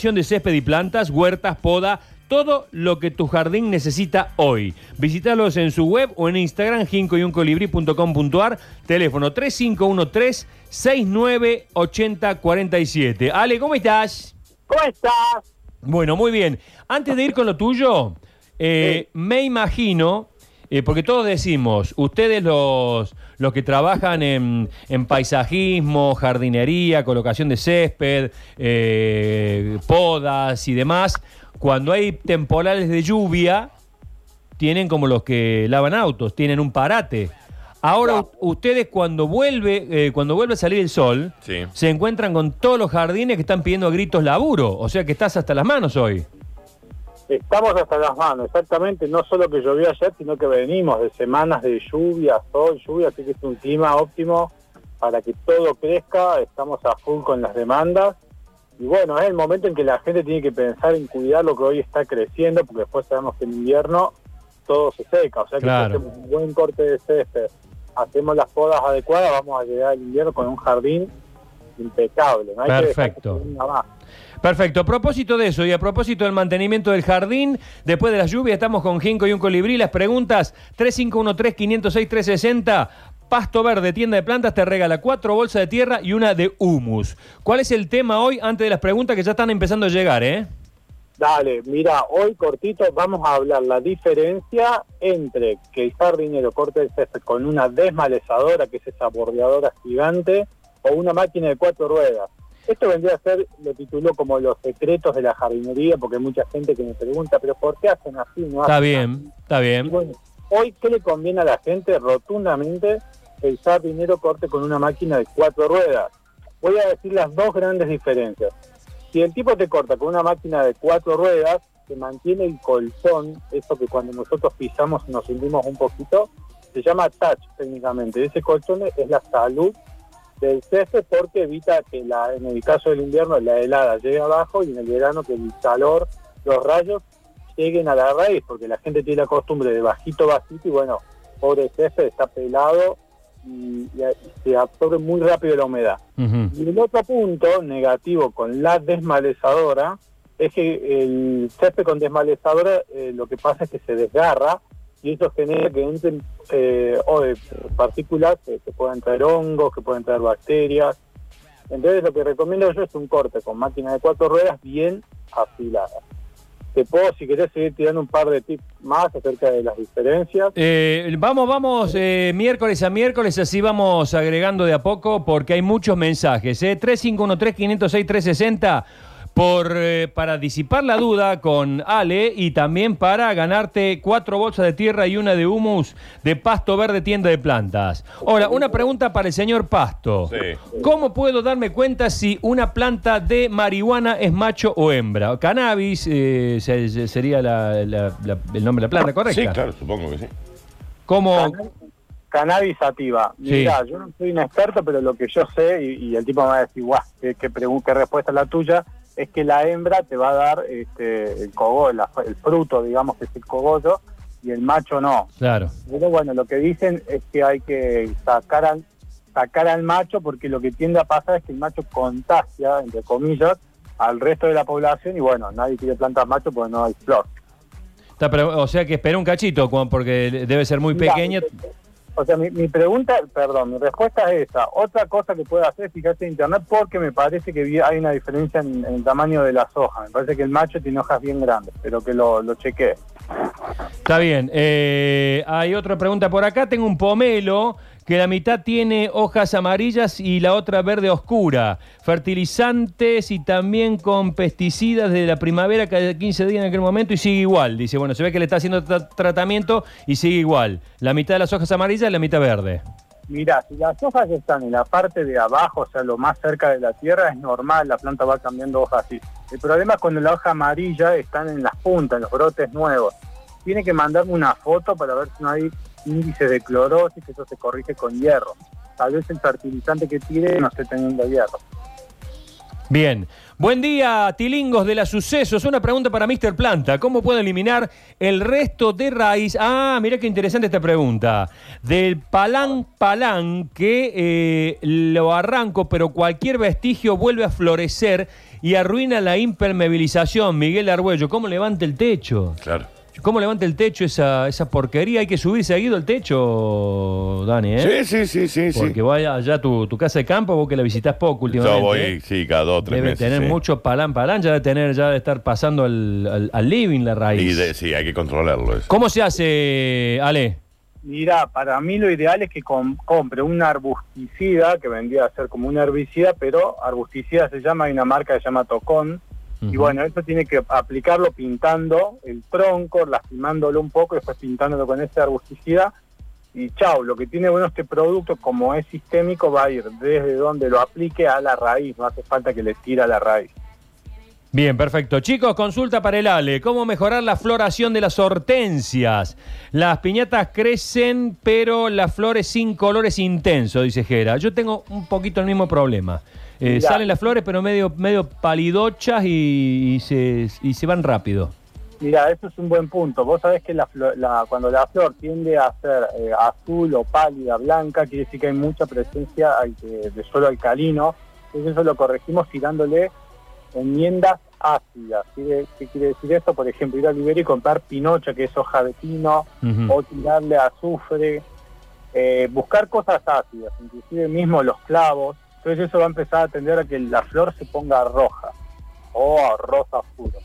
de césped y plantas, huertas, poda, todo lo que tu jardín necesita hoy. Visítalos en su web o en Instagram, jincoyuncolibri.com.ar, teléfono 3513-698047. Ale, ¿cómo estás? ¿Cómo estás? Bueno, muy bien. Antes de ir con lo tuyo, eh, me imagino, eh, porque todos decimos, ustedes los, los que trabajan en, en paisajismo, jardinería, colocación de césped, eh, podas y demás, cuando hay temporales de lluvia, tienen como los que lavan autos, tienen un parate. Ahora ustedes cuando vuelve, eh, cuando vuelve a salir el sol, Sí. se encuentran con todos los jardines que están pidiendo a gritos laburo. O sea que estás hasta las manos hoy. Estamos hasta las manos, exactamente, no solo que llovió ayer, sino que venimos de semanas de lluvia, sol, lluvia, así que es un clima óptimo para que todo crezca, estamos a full con las demandas. Y bueno, es el momento en que la gente tiene que pensar en cuidar lo que hoy está creciendo, porque después sabemos que en invierno todo se seca, o sea que Claro. si hacemos un buen corte de césped, hacemos las podas adecuadas, vamos a llegar al invierno con un jardín impecable, no hay que Perfecto. Perfecto. A propósito de eso y a propósito del mantenimiento del jardín, después de las lluvias estamos con Jinco y un colibrí. Las preguntas 3513-506-360. Pasto Verde, tienda de plantas, te regala cuatro bolsas de tierra y una de humus. ¿Cuál es el tema hoy antes de las preguntas que ya están empezando a llegar, eh? Dale, mira, hoy cortito vamos a hablar la diferencia entre que el jardinero corte el césped con una desmalezadora, que es esa bordeadora gigante, o una máquina de cuatro ruedas. Esto vendría a ser, lo tituló como los secretos de la jardinería, porque hay mucha gente que me pregunta, pero ¿por qué hacen así? No Está hacen bien, está así?". Y bien. bueno, hoy, ¿qué le conviene a la gente? Rotundamente, que el jardinero corte con una máquina de cuatro ruedas. Voy a decir las dos grandes diferencias. Si el tipo te corta con una máquina de cuatro ruedas, se mantiene el colchón, eso que cuando nosotros pisamos nos hundimos un poquito, se llama touch técnicamente. Ese colchón es la salud del césped porque evita que la, en el caso del invierno la helada llegue abajo y en el verano que el calor, los rayos lleguen a la raíz, porque la gente tiene la costumbre de bajito, bajito y bueno, pobre césped está pelado y, y- y se absorbe muy rápido la humedad. Y el otro punto negativo con la desmalezadora es que el césped con desmalezadora eh, lo que pasa es que se desgarra y eso genera que entren eh, o, eh, partículas que, que puedan traer hongos, que pueden traer bacterias. Entonces lo que recomiendo yo es un corte con máquina de cuatro ruedas bien afilada. Te puedo, si querés, seguir tirando un par de tips más acerca de las diferencias. Eh, vamos, vamos, eh, miércoles a miércoles, así vamos agregando de a poco porque hay muchos mensajes. Eh. 3513-506-360 por, eh, para disipar la duda con Ale y también para ganarte cuatro bolsas de tierra y una de humus de Pasto Verde Tienda de Plantas. Ahora, una pregunta para el señor Pasto. Sí. ¿Cómo puedo darme cuenta si una planta de marihuana es macho o hembra? Cannabis eh, se- se- sería la- la- la- el nombre de la planta, ¿correcto? Sí, claro, supongo que sí. ¿Cómo? Cannabis- sativa. Sí. Mira, yo no soy un experto, pero lo que yo sé, y, y el tipo me va a decir, guau, qué, qué, qué respuesta es la tuya, es que la hembra te va a dar este, el cogollo, el fruto, digamos, que es el cogollo, y el macho no. Claro. Pero bueno, lo que dicen es que hay que sacar al, sacar al macho, porque lo que tiende a pasar es que el macho contagia, entre comillas, al resto de la población, y bueno, nadie quiere plantar macho porque no hay flor. Está, pero- o sea que espera un cachito, Juan, porque debe ser muy Mira, pequeña. O sea, mi, mi pregunta, perdón, mi respuesta es esa. Otra cosa que puede hacer es fijarse en internet porque me parece que hay una diferencia en, en el tamaño de las hojas. Me parece que el macho tiene hojas bien grandes, pero que lo, lo chequee. Está bien. Eh, hay otra pregunta por acá. Tengo un pomelo que la mitad tiene hojas amarillas y la otra verde oscura. Fertilizantes y también con pesticidas de la primavera cada 15 días en aquel momento y sigue igual. Dice, bueno, se ve que le está haciendo tra- tratamiento y sigue igual. La mitad de las hojas amarillas y la mitad verde. Mira, si las hojas están en la parte de abajo, o sea, lo más cerca de la tierra, es normal, la planta va cambiando hojas así. El problema es cuando la hoja amarilla están en las puntas, en los brotes nuevos. Tiene que mandarme una foto para ver si no hay índice de clorosis, que eso se corrige con hierro. Tal vez el fertilizante que tire no esté teniendo hierro. Bien. Buen día, tilingos de la sucesos. Una pregunta para Mr. Planta. ¿Cómo puedo eliminar el resto de raíz? Ah, mira qué interesante esta pregunta. Del palán palán que eh, lo arranco, pero cualquier vestigio vuelve a florecer y arruina la impermeabilización. Miguel Argüello, ¿cómo levanta el techo? Claro. ¿Cómo levanta el techo esa, esa porquería? Hay que subir seguido el techo, Dani, ¿eh? Sí, sí, sí, sí. Porque sí. vaya allá a tu, tu casa de campo, vos que la visitas poco últimamente. Yo voy, ¿eh? sí, cada dos o tres Debe meses. tener sí. mucho palán, palán, ya de tener, ya de estar pasando al, al- al living la raíz. Y de- sí, hay que controlarlo eso. ¿Cómo se hace, Ale? Mira, para mí lo ideal es que com- compre un arbusticida, que vendría a ser como un herbicida, pero arbusticida se llama, hay una marca que se llama Tocón, y bueno, eso tiene que aplicarlo pintando el tronco, lastimándolo un poco y después pintándolo con ese arbusticida. Y chau, lo que tiene bueno este producto, como es sistémico, va a ir desde donde lo aplique a la raíz, no hace falta que le tire a la raíz. Bien, perfecto. Chicos, consulta para el Ale. ¿Cómo mejorar la floración de las hortensias? Las piñatas crecen, pero las flores sin colores intensos, dice Jera. Yo tengo un poquito el mismo problema. Eh, salen las flores, pero medio, medio palidochas y, y se, y se van rápido. Mira, eso es un buen punto. Vos sabés que la la- cuando la flor tiende a ser eh, azul o pálida, blanca, quiere decir que hay mucha presencia de, de suelo alcalino. Entonces eso lo corregimos tirándole enmiendas ácidas. ¿Qué, qué quiere decir eso? Por ejemplo, ir a Libera y comprar pinocha, que es hoja de pino, o tirarle azufre, eh, buscar cosas ácidas, inclusive mismo los clavos. Entonces eso va a empezar a tender a que la flor se ponga roja o rosa oscuro.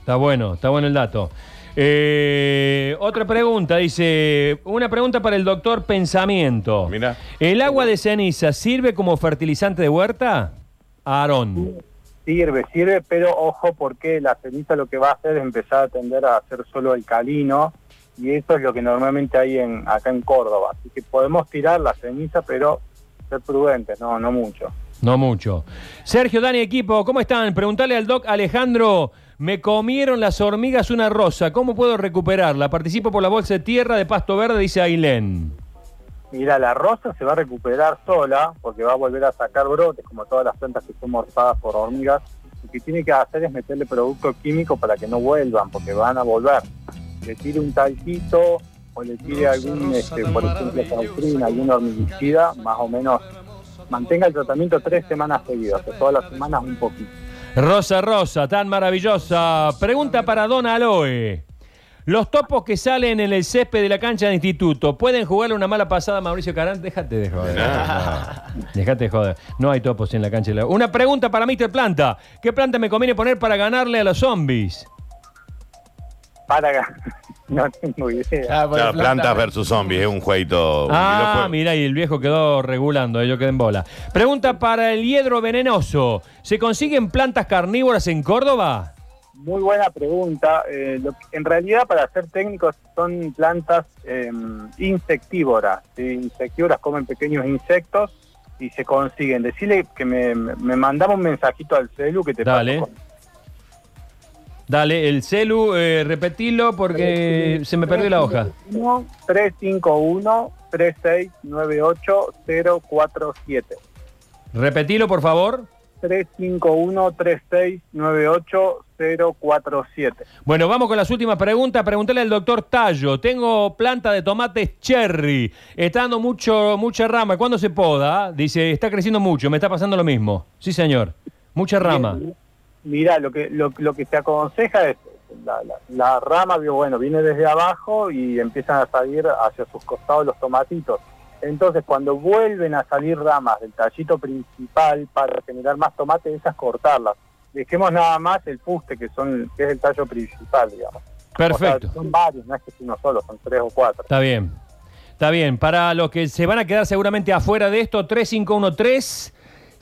Está bueno, está bueno el dato. Eh, otra pregunta, dice, una pregunta para el doctor Pensamiento. Mira. ¿El agua de ceniza sirve como fertilizante de huerta? Aarón. Sirve, sirve, pero ojo porque la ceniza lo que va a hacer es empezar a tender a hacer solo alcalino y eso es lo que normalmente hay en acá en Córdoba. Así que podemos tirar la ceniza, pero ser prudentes, no, no mucho. No mucho. Sergio, Dani, equipo, ¿cómo están? Preguntale al doc Alejandro, me comieron las hormigas una rosa, ¿cómo puedo recuperarla? Participo por la bolsa de tierra de pasto verde, dice Ailén. Mira, la rosa se va a recuperar sola porque va a volver a sacar brotes, como todas las plantas que son morfadas por hormigas. Lo que tiene que hacer es meterle producto químico para que no vuelvan, porque van a volver. Le tire un talquito o le tire algún, este, por ejemplo, sautrina, algún hormiguicida, más o menos. Mantenga el tratamiento tres semanas seguidas, o todas las semanas un poquito. Rosa Rosa, tan maravillosa. Pregunta para Don Aloe. Los topos que salen en el césped de la cancha de instituto, ¿pueden jugarle una mala pasada a Mauricio Carán? Déjate de joder. No, déjate de joder. No hay topos en la cancha. de la- Una pregunta para Mr. Planta. ¿Qué planta me conviene poner para ganarle a los zombies? Para no tengo idea. Ah, por Claro, el plantas versus zombies, es un jueguito. Ah, mira, y el viejo quedó regulando, eh, yo quedé en bola. Pregunta para el hiedro venenoso. ¿Se consiguen plantas carnívoras en Córdoba? Muy buena pregunta. Eh, lo que- en realidad, para ser técnicos, son plantas eh, insectívoras. ¿sí? Insectívoras comen pequeños insectos y se consiguen. Decirle que me, me mandaba un mensajito al celu que te Dale. paso con- Dale, el celu, eh, repetilo porque se me perdió la hoja. 351-3698-047. Repetilo, por favor. 351-3698-047. Bueno, vamos con las últimas preguntas. Pregúntale al doctor Tallo. Tengo planta de tomates cherry. Está dando mucho, mucha rama. ¿Cuándo se poda? Dice, está creciendo mucho. Me está pasando lo mismo. Sí, señor. Mucha rama. Mira, lo que lo, lo que se aconseja es la, la, la rama, bueno, viene desde abajo y empiezan a salir hacia sus costados los tomatitos. Entonces, cuando vuelven a salir ramas del tallito principal para generar más tomate, esas cortarlas. Dejemos nada más el fuste, que son que es el tallo principal, digamos. Perfecto. O sea, son varios, no es que es uno solo, son tres o cuatro. Está bien. Está bien. Para los que se van a quedar seguramente afuera de esto, 3513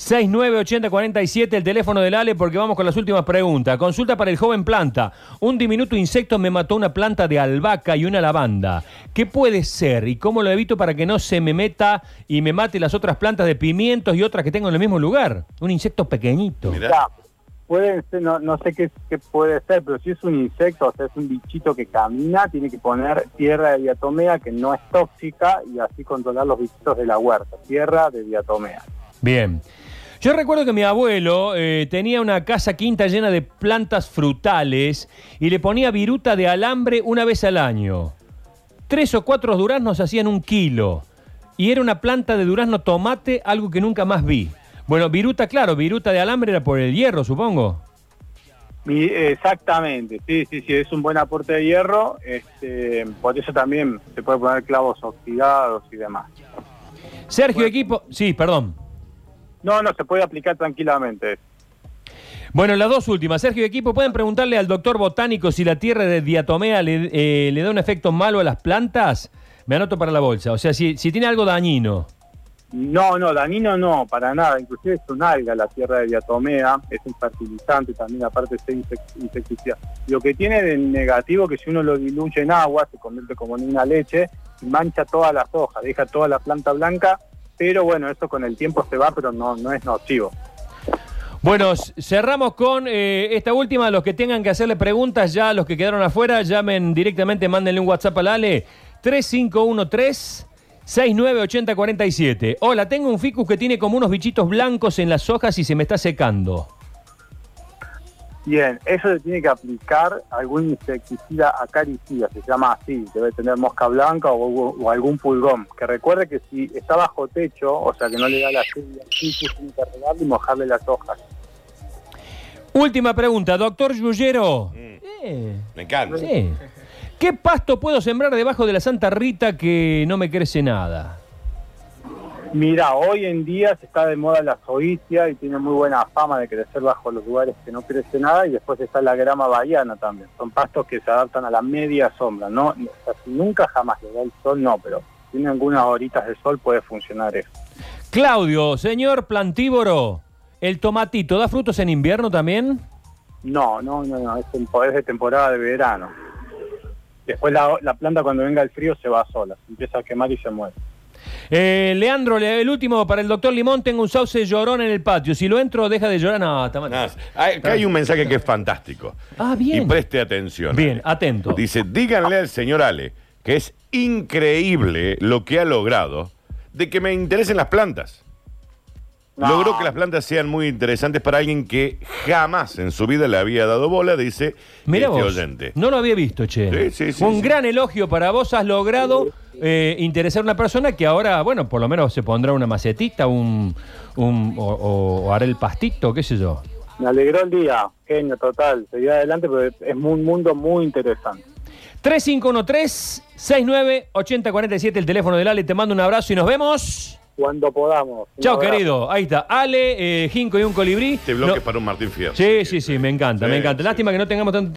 698047, el teléfono del Ale, porque vamos con las últimas preguntas. Consulta para el joven planta. Un diminuto insecto me mató una planta de albahaca y una lavanda. ¿Qué puede ser y cómo lo evito para que no se me meta y me mate las otras plantas de pimientos y otras que tengo en el mismo lugar? Un insecto pequeñito. Mirá. Ser, no, no sé qué, qué puede ser, pero si es un insecto, o sea, es un bichito que camina, tiene que poner tierra de diatomea que no es tóxica y así controlar los bichitos de la huerta. Tierra de diatomea. Bien. Yo recuerdo que mi abuelo eh, tenía una casa quinta llena de plantas frutales y le ponía viruta de alambre una vez al año. Tres o cuatro duraznos hacían un kilo. Y era una planta de durazno tomate, algo que nunca más vi. Bueno, viruta, claro, viruta de alambre era por el hierro, supongo. Exactamente, sí, sí, sí, es un buen aporte de hierro, este, por eso también se puede poner clavos oxidados y demás. Sergio, equipo. Sí, perdón. No, no, se puede aplicar tranquilamente. Bueno, las dos últimas. Sergio, equipo, ¿pueden preguntarle al doctor botánico si la tierra de diatomea le, eh, le da un efecto malo a las plantas? Me anoto para la bolsa. O sea, si, si tiene algo dañino. No, no, dañino no, para nada, inclusive es un alga la tierra de diatomea, es un fertilizante también, aparte insec- insecticida. Lo que tiene de negativo que si uno lo diluye en agua, se convierte como en una leche y mancha todas las hojas, deja toda la planta blanca, pero bueno, eso con el tiempo se va, pero no, no es nocivo. Bueno, cerramos con eh, esta última. Los que tengan que hacerle preguntas, ya los que quedaron afuera, llamen directamente, mándenle un WhatsApp al Ale. 3513-698047. Hola, tengo un ficus que tiene como unos bichitos blancos en las hojas y se me está secando. Bien, eso le tiene que aplicar algún insecticida acaricida, se llama así, debe tener mosca blanca o, o algún pulgón. Que recuerde que si está bajo techo, o sea que no le da la lluvia tiene que regarle y mojarle las hojas. Última pregunta, doctor Yuyero. Eh, Me encanta. sí. ¿Qué pasto puedo sembrar debajo de la Santa Rita que no me crece nada? Mira, hoy en día se está de moda la zoitia y tiene muy buena fama de crecer bajo los lugares que no crece nada y después está la grama bahiana también. Son pastos que se adaptan a la media sombra, ¿no? O sea, si nunca jamás le da el sol, no, pero tiene algunas horitas de sol puede funcionar eso. Claudio, señor plantívoro, ¿el tomatito da frutos en invierno también? No, no, no, no, es, es de temporada de verano. Después la, la planta cuando venga el frío se va sola, se empieza a quemar y se muere. Eh, Leandro, le- el último para el doctor Limón, tengo un sauce llorón en el patio. Si lo entro, deja de llorar. No, está mal. Nada, hay- Acá hay un mensaje que es fantástico. Ah, bien. Y preste atención. Bien, atento. Dice, díganle al señor Ale que es increíble lo que ha logrado de que me interesen las plantas. No. Logró que las plantas sean muy interesantes para alguien que jamás en su vida le había dado bola, dice Mira este vos, oyente. no lo había visto, che. Sí, sí, sí, un sí. gran elogio para vos. Has logrado eh, interesar a una persona que ahora, bueno, por lo menos se pondrá una macetita, un, un- o, o- o hará el pastito, qué sé yo. Me alegró el día, genio total, seguí adelante, pero es, un mundo muy interesante. 3513-698047, el teléfono del Ale. Te mando un abrazo y nos vemos. Cuando podamos. Chao, querido. Ahí está. Ale, eh, Jinco y un colibrí. Este bloque No- es para un Martín Fierro. Sí, sí, sí, me encanta, Sí, me encanta. sí. Lástima que no tengamos tanto